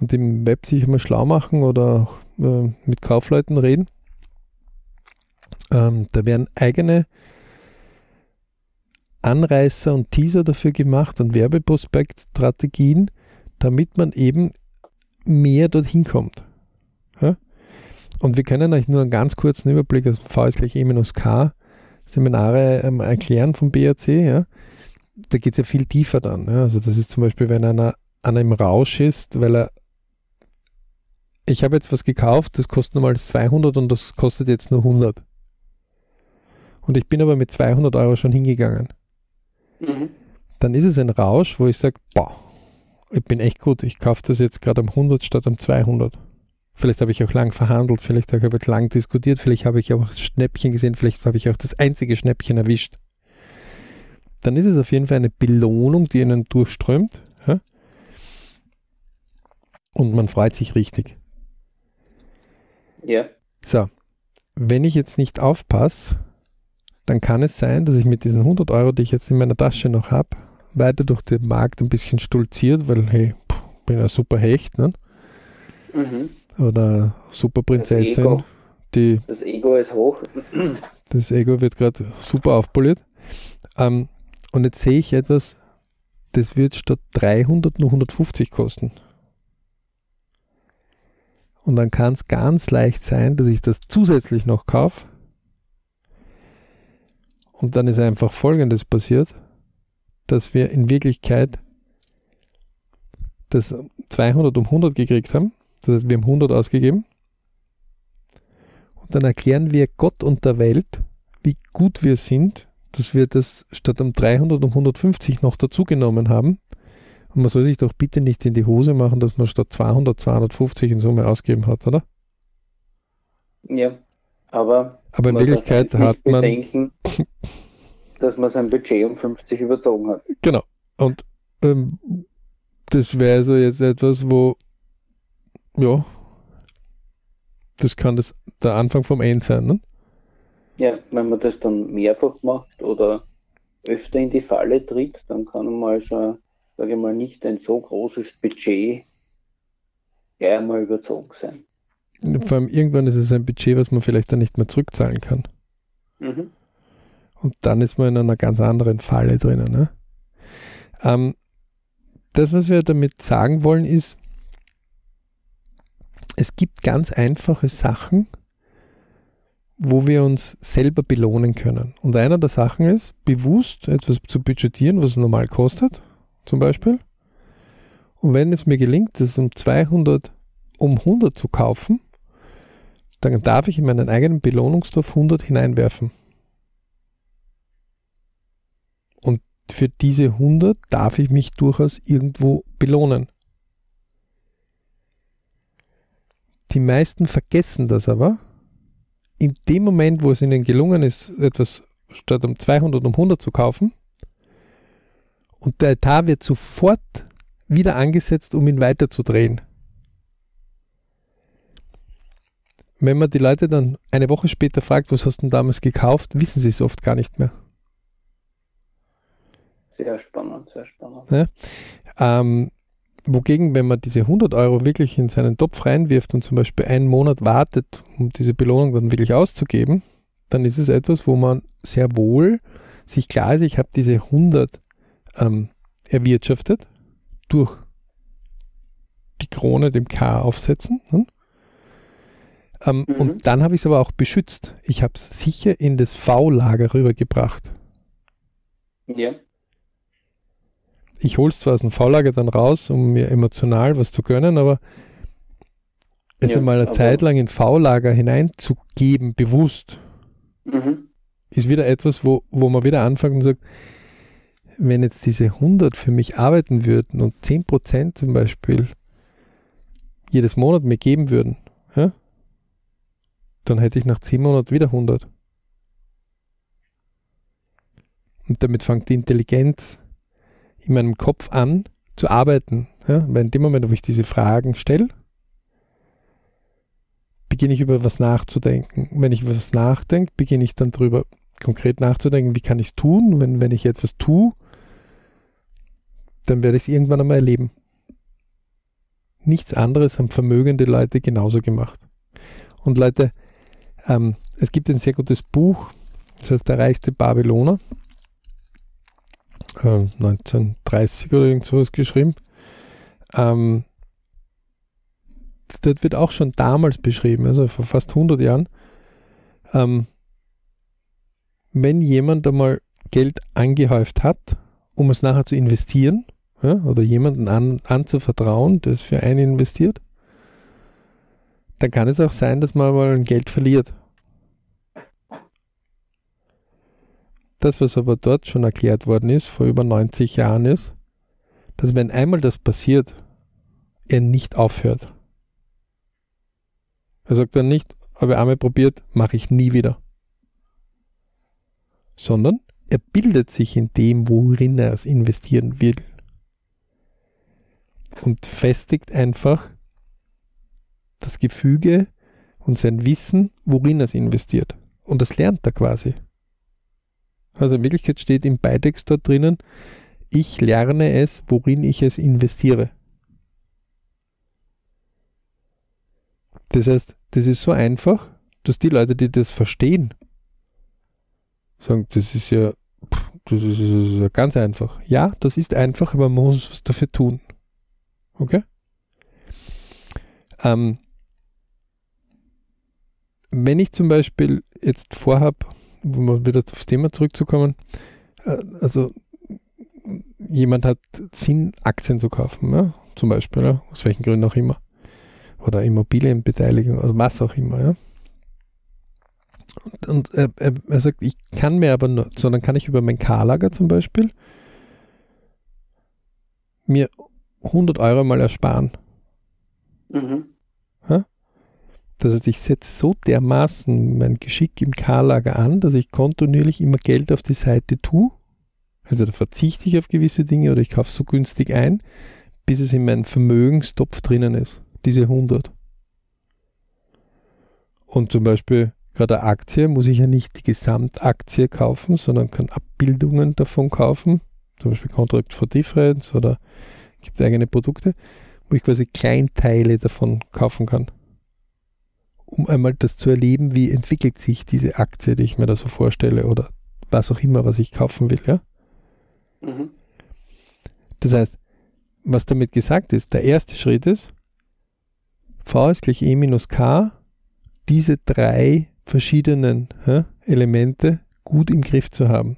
und im Web sich mal schlau machen oder äh, mit Kaufleuten reden. Ähm, da werden eigene Anreißer und Teaser dafür gemacht und Werbeprospektstrategien, damit man eben mehr dorthin kommt. Ja? Und wir können euch nur einen ganz kurzen Überblick aus dem V ist gleich E-K Seminare ähm, erklären vom BAC. Ja? Da geht es ja viel tiefer dann. Ja? Also das ist zum Beispiel, wenn einer an einem Rausch ist, weil er ich habe jetzt was gekauft, das kostet normal 200 und das kostet jetzt nur 100. Und ich bin aber mit 200 Euro schon hingegangen. Mhm. Dann ist es ein Rausch, wo ich sage, boah, ich bin echt gut, ich kaufe das jetzt gerade am 100 statt am 200. Vielleicht habe ich auch lang verhandelt, vielleicht habe ich lang diskutiert, vielleicht habe ich auch Schnäppchen gesehen, vielleicht habe ich auch das einzige Schnäppchen erwischt. Dann ist es auf jeden Fall eine Belohnung, die einen durchströmt. Ja? Und man freut sich richtig. Ja. So, wenn ich jetzt nicht aufpasse, dann kann es sein, dass ich mit diesen 100 Euro, die ich jetzt in meiner Tasche noch habe, weiter durch den Markt ein bisschen stolziert, weil, hey, bin ja super Hecht, ne? Mhm oder Superprinzessin. Das Ego, die, das Ego ist hoch. Das Ego wird gerade super aufpoliert. Ähm, und jetzt sehe ich etwas, das wird statt 300 nur 150 kosten. Und dann kann es ganz leicht sein, dass ich das zusätzlich noch kaufe. Und dann ist einfach Folgendes passiert, dass wir in Wirklichkeit das 200 um 100 gekriegt haben das heißt, wir haben 100 ausgegeben. Und dann erklären wir Gott und der Welt, wie gut wir sind, dass wir das statt um 300 um 150 noch dazugenommen haben. Und man soll sich doch bitte nicht in die Hose machen, dass man statt 200 250 in Summe ausgegeben hat, oder? Ja, aber. Aber in Wirklichkeit hat man. Bedenken, dass man sein Budget um 50 überzogen hat. Genau. Und ähm, das wäre so jetzt etwas, wo ja, das kann das der Anfang vom Ende sein, ne? Ja, wenn man das dann mehrfach macht oder öfter in die Falle tritt, dann kann man mal so, sage ich mal, nicht ein so großes Budget gleich einmal überzogen sein. Vor allem irgendwann ist es ein Budget, was man vielleicht dann nicht mehr zurückzahlen kann. Mhm. Und dann ist man in einer ganz anderen Falle drinnen. Ne? Ähm, das, was wir damit sagen wollen, ist, es gibt ganz einfache Sachen, wo wir uns selber belohnen können. Und einer der Sachen ist, bewusst etwas zu budgetieren, was es normal kostet, zum Beispiel. Und wenn es mir gelingt, das um 200, um 100 zu kaufen, dann darf ich in meinen eigenen Belohnungstopf 100 hineinwerfen. Und für diese 100 darf ich mich durchaus irgendwo belohnen. Die meisten vergessen das aber. In dem Moment, wo es ihnen gelungen ist, etwas statt um 200 um 100 zu kaufen, und der Etat wird sofort wieder angesetzt, um ihn weiterzudrehen. Wenn man die Leute dann eine Woche später fragt, was hast du denn damals gekauft, wissen sie es oft gar nicht mehr. Sehr spannend, sehr spannend. Ja? Ähm, Wogegen, wenn man diese 100 Euro wirklich in seinen Topf reinwirft und zum Beispiel einen Monat wartet, um diese Belohnung dann wirklich auszugeben, dann ist es etwas, wo man sehr wohl sich klar ist, ich habe diese 100 ähm, erwirtschaftet durch die Krone dem K aufsetzen. Ne? Ähm, mhm. Und dann habe ich es aber auch beschützt. Ich habe es sicher in das V-Lager rübergebracht. Ja. Ich hole es zwar aus dem V-Lager dann raus, um mir emotional was zu gönnen, aber es ja, einmal eine Zeit lang in V-Lager hineinzugeben, bewusst, mhm. ist wieder etwas, wo, wo man wieder anfängt und sagt, wenn jetzt diese 100 für mich arbeiten würden und 10% zum Beispiel jedes Monat mir geben würden, ja, dann hätte ich nach 10 Monaten wieder 100. Und damit fängt die Intelligenz in meinem Kopf an zu arbeiten. Ja? Weil in dem Moment, wo ich diese Fragen stelle, beginne ich über was nachzudenken. Wenn ich über was nachdenke, beginne ich dann darüber konkret nachzudenken, wie kann ich es tun. Wenn, wenn ich etwas tue, dann werde ich es irgendwann einmal erleben. Nichts anderes haben vermögende Leute genauso gemacht. Und Leute, ähm, es gibt ein sehr gutes Buch, das heißt Der reichste Babyloner. Äh, 1930 oder irgend sowas geschrieben. Ähm, das wird auch schon damals beschrieben, also vor fast 100 Jahren. Ähm, wenn jemand einmal Geld angehäuft hat, um es nachher zu investieren, ja, oder jemanden an, anzuvertrauen, der es für einen investiert, dann kann es auch sein, dass man mal ein Geld verliert. Das, was aber dort schon erklärt worden ist, vor über 90 Jahren ist, dass wenn einmal das passiert, er nicht aufhört. Er sagt dann nicht, habe ich einmal probiert, mache ich nie wieder. Sondern er bildet sich in dem, worin er es investieren will. Und festigt einfach das Gefüge und sein Wissen, worin er es investiert. Und das lernt er quasi. Also in Wirklichkeit steht im Beitext dort drinnen, ich lerne es, worin ich es investiere. Das heißt, das ist so einfach, dass die Leute, die das verstehen, sagen, das ist ja, das ist, ja ganz einfach. Ja, das ist einfach, aber man muss was dafür tun. Okay? Ähm, wenn ich zum Beispiel jetzt vorhabe, um wieder aufs Thema zurückzukommen, äh, also jemand hat Sinn, Aktien zu kaufen, ja? zum Beispiel, ja? aus welchen Gründen auch immer, oder Immobilienbeteiligung, oder was auch immer. Ja? Und, und er, er, sagt, ich kann mir aber nur, sondern kann ich über mein K-Lager zum Beispiel mir 100 Euro mal ersparen. Mhm. Das heißt, ich setze so dermaßen mein Geschick im K-Lager an, dass ich kontinuierlich immer Geld auf die Seite tue. Also da verzichte ich auf gewisse Dinge oder ich kaufe so günstig ein, bis es in meinem Vermögenstopf drinnen ist. Diese 100. Und zum Beispiel gerade eine Aktie muss ich ja nicht die Gesamtaktie kaufen, sondern kann Abbildungen davon kaufen. Zum Beispiel Contract for Difference oder gibt eigene Produkte, wo ich quasi Kleinteile davon kaufen kann um einmal das zu erleben, wie entwickelt sich diese Aktie, die ich mir da so vorstelle oder was auch immer, was ich kaufen will. Ja? Mhm. Das heißt, was damit gesagt ist, der erste Schritt ist, V ist gleich E minus K, diese drei verschiedenen ja, Elemente gut im Griff zu haben.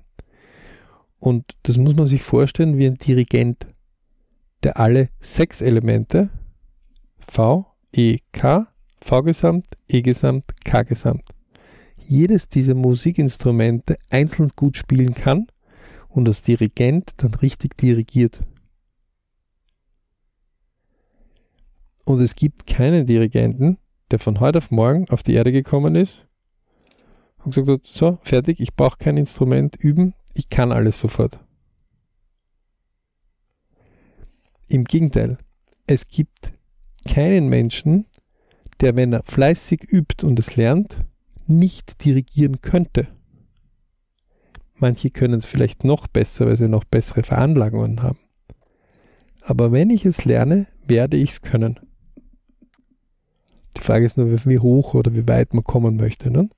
Und das muss man sich vorstellen wie ein Dirigent, der alle sechs Elemente V, E, K V-Gesamt, E-Gesamt, K-Gesamt. Jedes dieser Musikinstrumente einzeln gut spielen kann und als Dirigent dann richtig dirigiert. Und es gibt keinen Dirigenten, der von heute auf morgen auf die Erde gekommen ist und gesagt hat, so, fertig, ich brauche kein Instrument üben, ich kann alles sofort. Im Gegenteil, es gibt keinen Menschen, der, wenn er fleißig übt und es lernt, nicht dirigieren könnte. Manche können es vielleicht noch besser, weil sie noch bessere Veranlagungen haben. Aber wenn ich es lerne, werde ich es können. Die Frage ist nur, wie hoch oder wie weit man kommen möchte. Ne?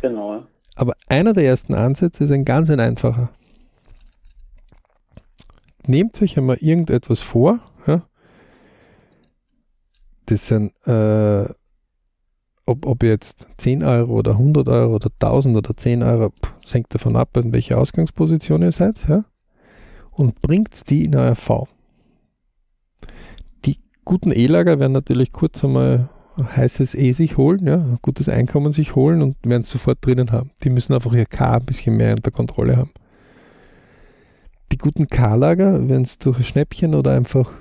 Genau. Aber einer der ersten Ansätze ist ein ganz ein einfacher. Nehmt euch einmal irgendetwas vor, ja? das sind, äh, ob, ob jetzt 10 Euro oder 100 Euro oder 1000 oder 10 Euro, das hängt davon ab, in welcher Ausgangsposition ihr seid, ja? und bringt die in euer V. Die guten E-Lager werden natürlich kurz einmal heißes E sich holen, ja, gutes Einkommen sich holen und werden es sofort drinnen haben. Die müssen einfach ihr K ein bisschen mehr unter Kontrolle haben. Die guten K-Lager werden es durch Schnäppchen oder einfach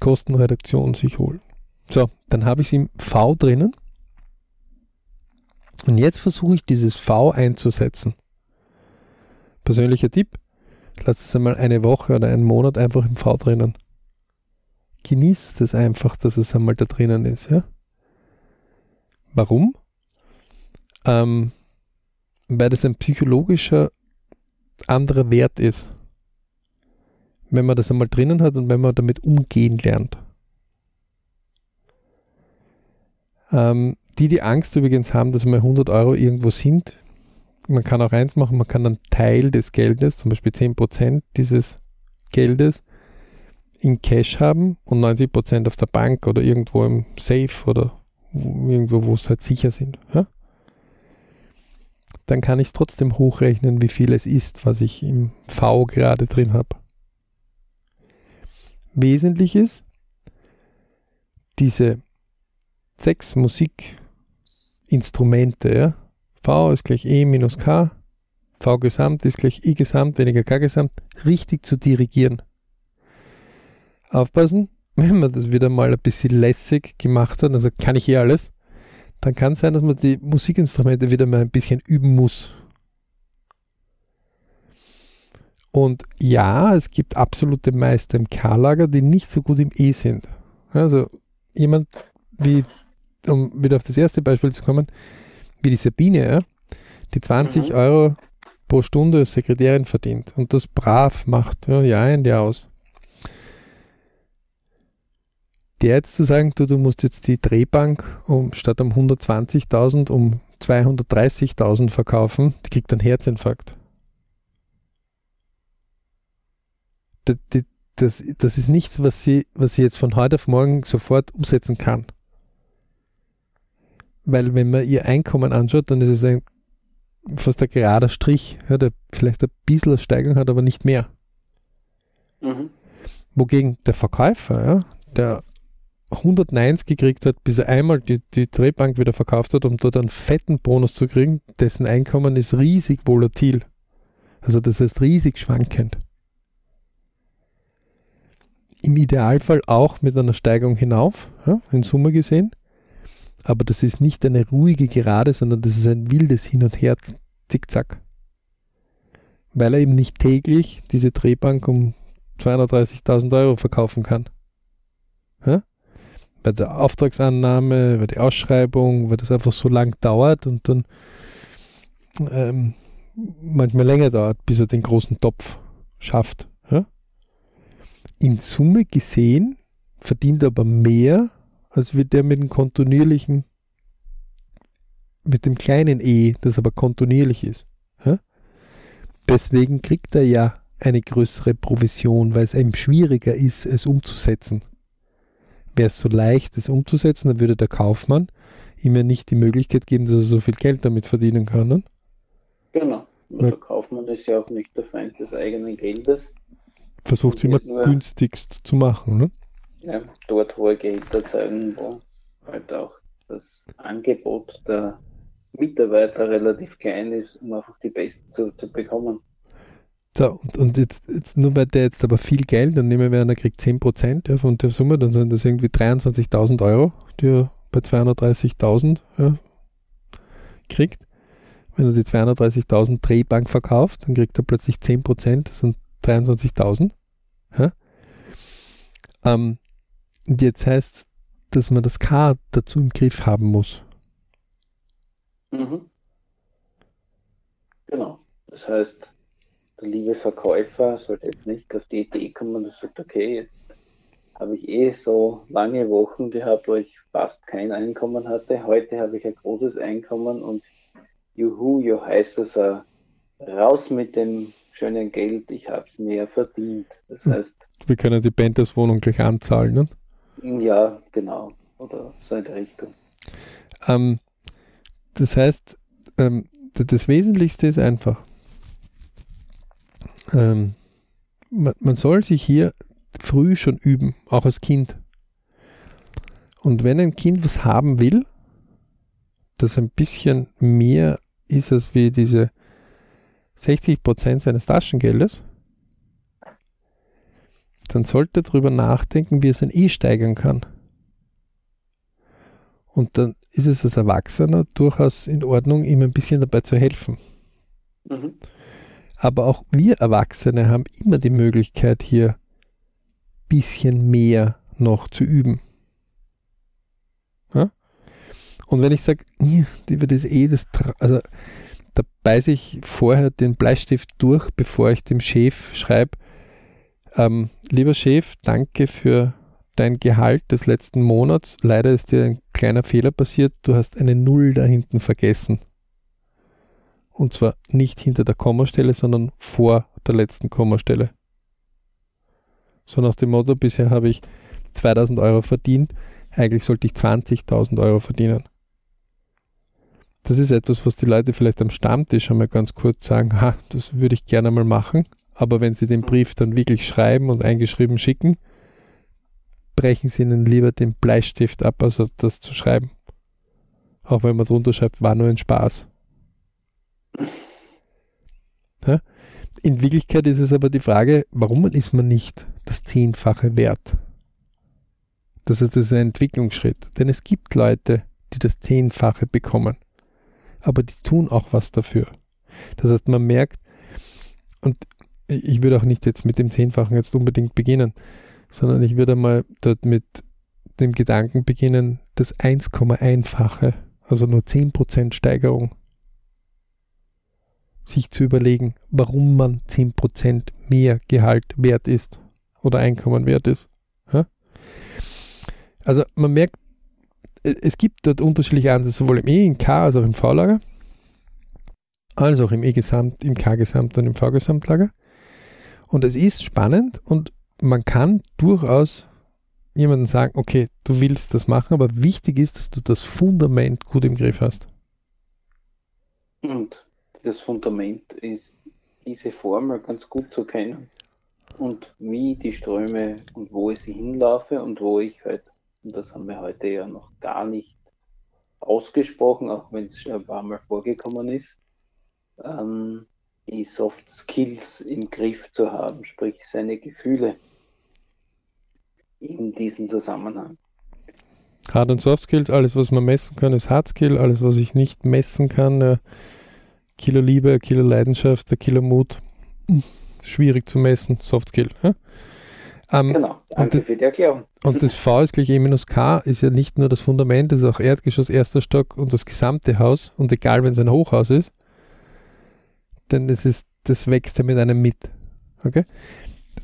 Kostenreduktion sich holen. So, dann habe ich es im V drinnen. Und jetzt versuche ich dieses V einzusetzen. Persönlicher Tipp, lasst es einmal eine Woche oder einen Monat einfach im V drinnen. Genießt es einfach, dass es einmal da drinnen ist. Ja? Warum? Ähm, weil das ein psychologischer anderer Wert ist. Wenn man das einmal drinnen hat und wenn man damit umgehen lernt. Ähm, die, die Angst übrigens haben, dass mal 100 Euro irgendwo sind, man kann auch eins machen, man kann einen Teil des Geldes, zum Beispiel 10% dieses Geldes, in Cash haben und 90% auf der Bank oder irgendwo im Safe oder irgendwo, wo es halt sicher sind. Ja? Dann kann ich es trotzdem hochrechnen, wie viel es ist, was ich im V gerade drin habe. Wesentlich ist, diese sechs Musikinstrumente, ja? V ist gleich E minus K, V Gesamt ist gleich I Gesamt weniger K Gesamt, richtig zu dirigieren. Aufpassen, wenn man das wieder mal ein bisschen lässig gemacht hat, also kann ich hier alles, dann kann es sein, dass man die Musikinstrumente wieder mal ein bisschen üben muss. Und ja, es gibt absolute Meister im K-Lager, die nicht so gut im E sind. Also jemand wie, um wieder auf das erste Beispiel zu kommen, wie die Sabine, ja, die 20 mhm. Euro pro Stunde als Sekretärin verdient und das brav macht, ja, Jahr ein, Jahr aus der jetzt zu sagen, du, du musst jetzt die Drehbank um, statt um 120.000 um 230.000 verkaufen, die kriegt einen Herzinfarkt. Das, das, ist nichts, was sie, was sie jetzt von heute auf morgen sofort umsetzen kann. Weil wenn man ihr Einkommen anschaut, dann ist es ein fast ein gerader Strich, ja, der vielleicht ein bisschen Steigung hat, aber nicht mehr. Mhm. Wogegen der Verkäufer, ja, der 190 gekriegt hat, bis er einmal die, die Drehbank wieder verkauft hat, um dort einen fetten Bonus zu kriegen, dessen Einkommen ist riesig volatil. Also das heißt riesig schwankend. Im Idealfall auch mit einer Steigung hinauf, ja, in Summe gesehen. Aber das ist nicht eine ruhige Gerade, sondern das ist ein wildes Hin und Her, zickzack. Weil er eben nicht täglich diese Drehbank um 230.000 Euro verkaufen kann. Ja? bei der Auftragsannahme, bei der Ausschreibung, weil das einfach so lang dauert und dann ähm, manchmal länger dauert, bis er den großen Topf schafft. In Summe gesehen verdient er aber mehr, als wie der mit dem kontinuierlichen, mit dem kleinen E, das aber kontinuierlich ist. Ja? Deswegen kriegt er ja eine größere Provision, weil es einem schwieriger ist, es umzusetzen wäre es so leicht, das umzusetzen, dann würde der Kaufmann ihm ja nicht die Möglichkeit geben, dass er so viel Geld damit verdienen kann. Ne? Genau. Und der Kaufmann ist ja auch nicht der Feind des eigenen Geldes. Versucht es immer günstigst zu machen. Ne? Ja, dort hohe Gehälter zeigen, wo halt auch das Angebot der Mitarbeiter relativ klein ist, um einfach die Besten zu, zu bekommen. So, und, und jetzt, jetzt, nur weil der jetzt aber viel Geld, dann nehmen wir an, er kriegt 10% ja, von der Summe, dann sind das irgendwie 23.000 Euro, die er bei 230.000 ja, kriegt. Wenn er die 230.000 Drehbank verkauft, dann kriegt er plötzlich 10%, das sind 23.000. Ja. Ähm, jetzt heißt es, dass man das K dazu im Griff haben muss. Mhm. Genau. Das heißt, der liebe Verkäufer sollte jetzt nicht auf die Idee kommen und sagt, okay, jetzt habe ich eh so lange Wochen gehabt, wo ich fast kein Einkommen hatte. Heute habe ich ein großes Einkommen und juhu, jo heißt es, uh, raus mit dem schönen Geld, ich habe mehr verdient. Das hm. heißt. Wir können die Panthers Wohnung gleich anzahlen, ne? Ja, genau. Oder so in der Richtung. Ähm, das heißt, ähm, das Wesentlichste ist einfach, ähm, man, man soll sich hier früh schon üben, auch als Kind. Und wenn ein Kind was haben will, das ein bisschen mehr ist als wie diese 60% seines Taschengeldes, dann sollte er darüber nachdenken, wie er es dann eh steigern kann. Und dann ist es als Erwachsener durchaus in Ordnung, ihm ein bisschen dabei zu helfen. Mhm. Aber auch wir Erwachsene haben immer die Möglichkeit, hier ein bisschen mehr noch zu üben. Ja? Und wenn ich sage, über das eh, das, also da beiße ich vorher den Bleistift durch, bevor ich dem Chef schreibe, ähm, lieber Chef, danke für dein Gehalt des letzten Monats. Leider ist dir ein kleiner Fehler passiert. Du hast eine Null da hinten vergessen. Und zwar nicht hinter der Kommastelle, sondern vor der letzten Kommastelle. So nach dem Motto, bisher habe ich 2000 Euro verdient, eigentlich sollte ich 20.000 Euro verdienen. Das ist etwas, was die Leute vielleicht am Stammtisch einmal ganz kurz sagen, ha, das würde ich gerne mal machen, aber wenn sie den Brief dann wirklich schreiben und eingeschrieben schicken, brechen sie ihnen lieber den Bleistift ab, also das zu schreiben. Auch wenn man drunter schreibt, war nur ein Spaß. Ja? In Wirklichkeit ist es aber die Frage, warum ist man nicht das Zehnfache wert? Das heißt, das ist ein Entwicklungsschritt. Denn es gibt Leute, die das Zehnfache bekommen. Aber die tun auch was dafür. Das heißt, man merkt, und ich würde auch nicht jetzt mit dem Zehnfachen jetzt unbedingt beginnen, sondern ich würde mal dort mit dem Gedanken beginnen, das 1,1-fache, also nur 10% Steigerung, sich zu überlegen, warum man 10% mehr Gehalt wert ist oder Einkommen wert ist. Also man merkt, es gibt dort unterschiedliche Ansätze, sowohl im E, im K als auch im V-Lager, als auch im E-Gesamt, im K-Gesamt und im V-Gesamtlager. Und es ist spannend und man kann durchaus jemandem sagen, okay, du willst das machen, aber wichtig ist, dass du das Fundament gut im Griff hast. Und das Fundament ist diese Formel ganz gut zu kennen und wie die Ströme und wo ich sie hinlaufe und wo ich halt, und das haben wir heute ja noch gar nicht ausgesprochen, auch wenn es ein paar Mal vorgekommen ist, ähm, die Soft Skills im Griff zu haben, sprich seine Gefühle in diesem Zusammenhang. Hard und Soft Skills, alles was man messen kann, ist Hard Skill, alles was ich nicht messen kann, äh, Kilo Liebe, Kilo Leidenschaft, der Kilo Mut, hm, schwierig zu messen, Soft Skill. Ja? Ähm, genau, danke und, für die Erklärung. Und das V ist gleich E minus K, ist ja nicht nur das Fundament, es ist auch Erdgeschoss, erster Stock und das gesamte Haus und egal, wenn es ein Hochhaus ist, denn das ist, das wächst ja mit einem mit. Okay?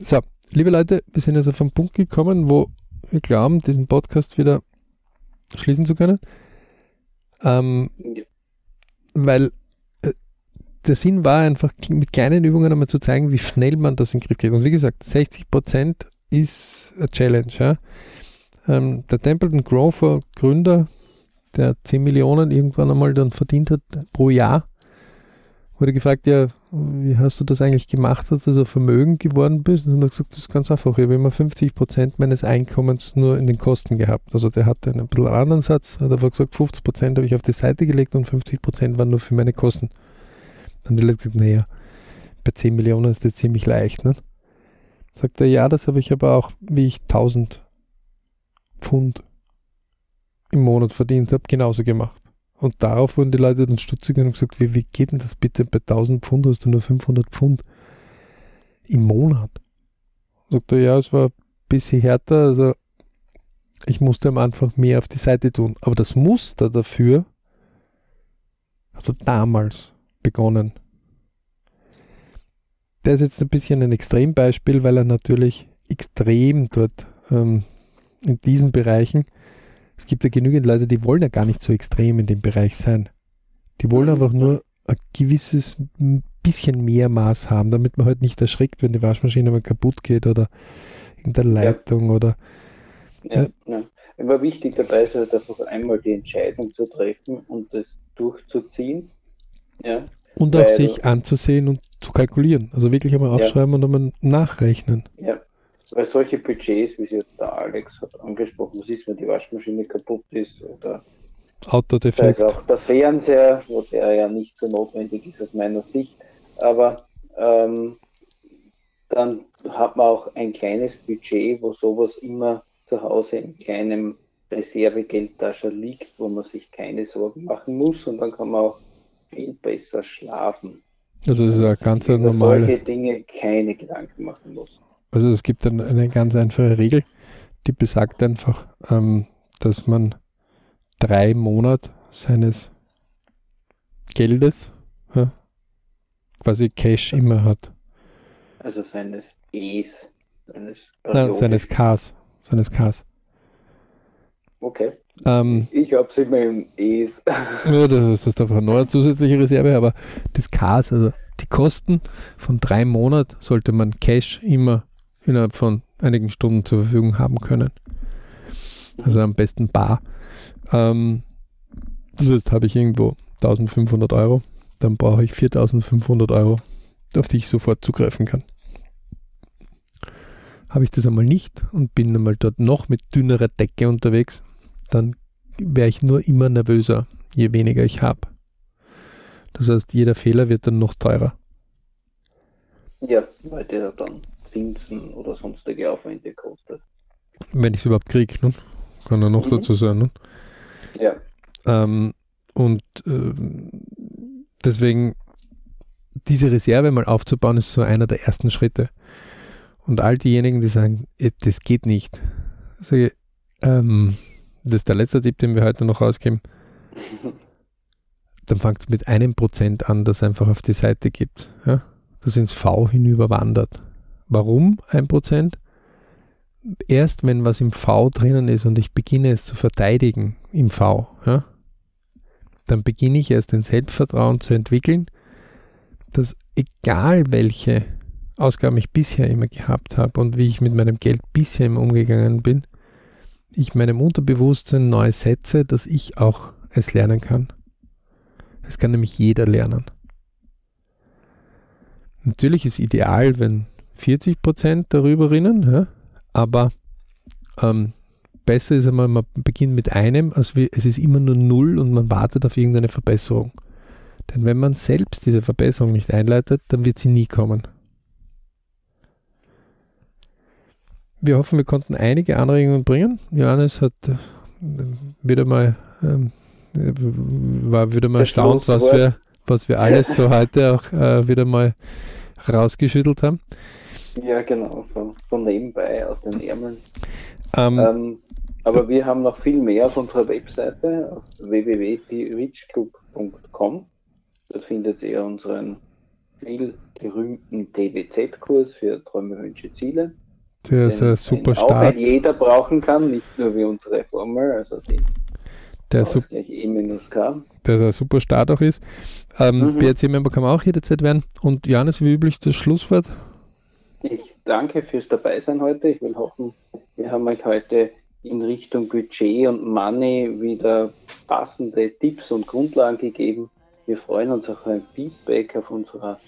So, liebe Leute, wir sind also vom Punkt gekommen, wo wir glauben, diesen Podcast wieder schließen zu können. Ähm, ja. Weil äh, der Sinn war einfach, mit kleinen Übungen einmal zu zeigen, wie schnell man das in den Griff kriegt. Und wie gesagt, 60% ist eine Challenge. Ja? Ähm, der Templeton Grover Gründer, der 10 Millionen irgendwann einmal dann verdient hat pro Jahr, wurde gefragt, ja, wie hast du das eigentlich gemacht, dass du so vermögend geworden bist? Und er hat gesagt, das ist ganz einfach. Ich habe immer 50 Prozent meines Einkommens nur in den Kosten gehabt. Also der hatte einen bisschen anderen Satz, hat einfach gesagt, 50 Prozent habe ich auf die Seite gelegt und 50 Prozent waren nur für meine Kosten. Dann hat er gesagt, naja, bei 10 Millionen ist das ziemlich leicht. Ne? Sagt er, ja, das habe ich aber auch, wie ich 1000 Pfund im Monat verdient habe, genauso gemacht. Und darauf wurden die Leute dann stutzig und gesagt, wie, wie geht denn das bitte? Bei 1000 Pfund hast du nur 500 Pfund im Monat. Sagt er, ja, es war ein bisschen härter, also ich musste am Anfang mehr auf die Seite tun. Aber das Muster dafür hat er damals begonnen. Der ist jetzt ein bisschen ein Extrembeispiel, weil er natürlich extrem dort ähm, in diesen Bereichen es gibt ja genügend Leute, die wollen ja gar nicht so extrem in dem Bereich sein. Die wollen einfach nur ein gewisses bisschen mehr Maß haben, damit man halt nicht erschrickt, wenn die Waschmaschine mal kaputt geht oder in der Leitung ja. oder. Ja, ja. ja. Immer wichtig dabei ist halt einfach einmal die Entscheidung zu treffen und das durchzuziehen. Ja. Und auch sich anzusehen und zu kalkulieren. Also wirklich einmal aufschreiben und einmal nachrechnen. Ja, weil solche Budgets, wie es jetzt der Alex hat angesprochen, was ist, wenn die Waschmaschine kaputt ist oder Autodefekt. auch der Fernseher, wo der ja nicht so notwendig ist aus meiner Sicht. Aber ähm, dann hat man auch ein kleines Budget, wo sowas immer zu Hause in kleinem Reservegeldtasche liegt, wo man sich keine Sorgen machen muss und dann kann man auch viel besser schlafen. Also es ist ja ganz normale. solche Dinge keine Gedanken machen muss. Also es gibt dann eine ganz einfache Regel, die besagt einfach, ähm, dass man drei Monate seines Geldes ja, quasi Cash immer hat. Also seines E's, seines, Nein, seines Ks, seines Ks. Okay. Ähm, ich habe es immer im E's. ja, das ist einfach eine neue zusätzliche Reserve, aber das Ks, also die Kosten von drei Monaten sollte man Cash immer innerhalb von einigen Stunden zur Verfügung haben können. Also am besten bar. Ähm, das heißt, habe ich irgendwo 1500 Euro, dann brauche ich 4500 Euro, auf die ich sofort zugreifen kann. Habe ich das einmal nicht und bin einmal dort noch mit dünnerer Decke unterwegs, dann wäre ich nur immer nervöser, je weniger ich habe. Das heißt, jeder Fehler wird dann noch teurer. Ja, weil der dann Zinsen oder sonstige Aufwände kostet. Wenn ich es überhaupt kriege, ne? kann er noch mhm. dazu sein. Ne? Ja. Ähm, und äh, deswegen diese Reserve mal aufzubauen, ist so einer der ersten Schritte. Und all diejenigen, die sagen, äh, das geht nicht, sage ähm, das ist der letzte Tipp, den wir heute noch rausgeben. Dann fangt es mit einem Prozent an, das einfach auf die Seite gibt. Ja? Das ins V hinüber wandert. Warum ein Prozent? erst wenn was im V drinnen ist und ich beginne es zu verteidigen im V, ja, dann beginne ich erst ein Selbstvertrauen zu entwickeln, dass egal welche Ausgaben ich bisher immer gehabt habe und wie ich mit meinem Geld bisher immer umgegangen bin, ich meinem Unterbewusstsein neu setze, dass ich auch es lernen kann. Es kann nämlich jeder lernen. Natürlich ist ideal, wenn 40% darüber rinnen, ja, aber ähm, besser ist einmal, man beginnt mit einem, als wie, es ist immer nur null und man wartet auf irgendeine Verbesserung. Denn wenn man selbst diese Verbesserung nicht einleitet, dann wird sie nie kommen. Wir hoffen, wir konnten einige Anregungen bringen. Johannes hat äh, wieder mal ähm, war wieder mal erstaunt, was wir, was wir alles so heute auch äh, wieder mal rausgeschüttelt haben. Ja, genau, so, so nebenbei aus den Ärmeln. Ähm, ähm, aber wir haben noch viel mehr auf unserer Webseite auf www.richclub.com. Dort findet ihr unseren viel berühmten DWZ-Kurs für Träume, Wünsche, Ziele. Der ist ein super Start. Auch jeder brauchen kann, nicht nur wie unsere Formel, also die der super, E minus K. Der ein super Start auch ist. Ähm, mhm. BRC-Member kann man auch jederzeit werden. Und Janis, wie üblich, das Schlusswort. Ich danke fürs Dabeisein heute. Ich will hoffen, wir haben euch heute in Richtung Budget und Money wieder passende Tipps und Grundlagen gegeben. Wir freuen uns auf ein Feedback auf unserer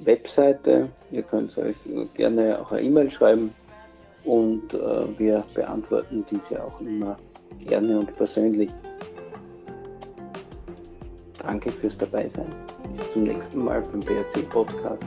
Webseite. Ihr könnt euch gerne auch eine E-Mail schreiben und äh, wir beantworten diese auch immer gerne und persönlich. Danke fürs Dabeisein. Bis zum nächsten Mal beim BRC Podcast.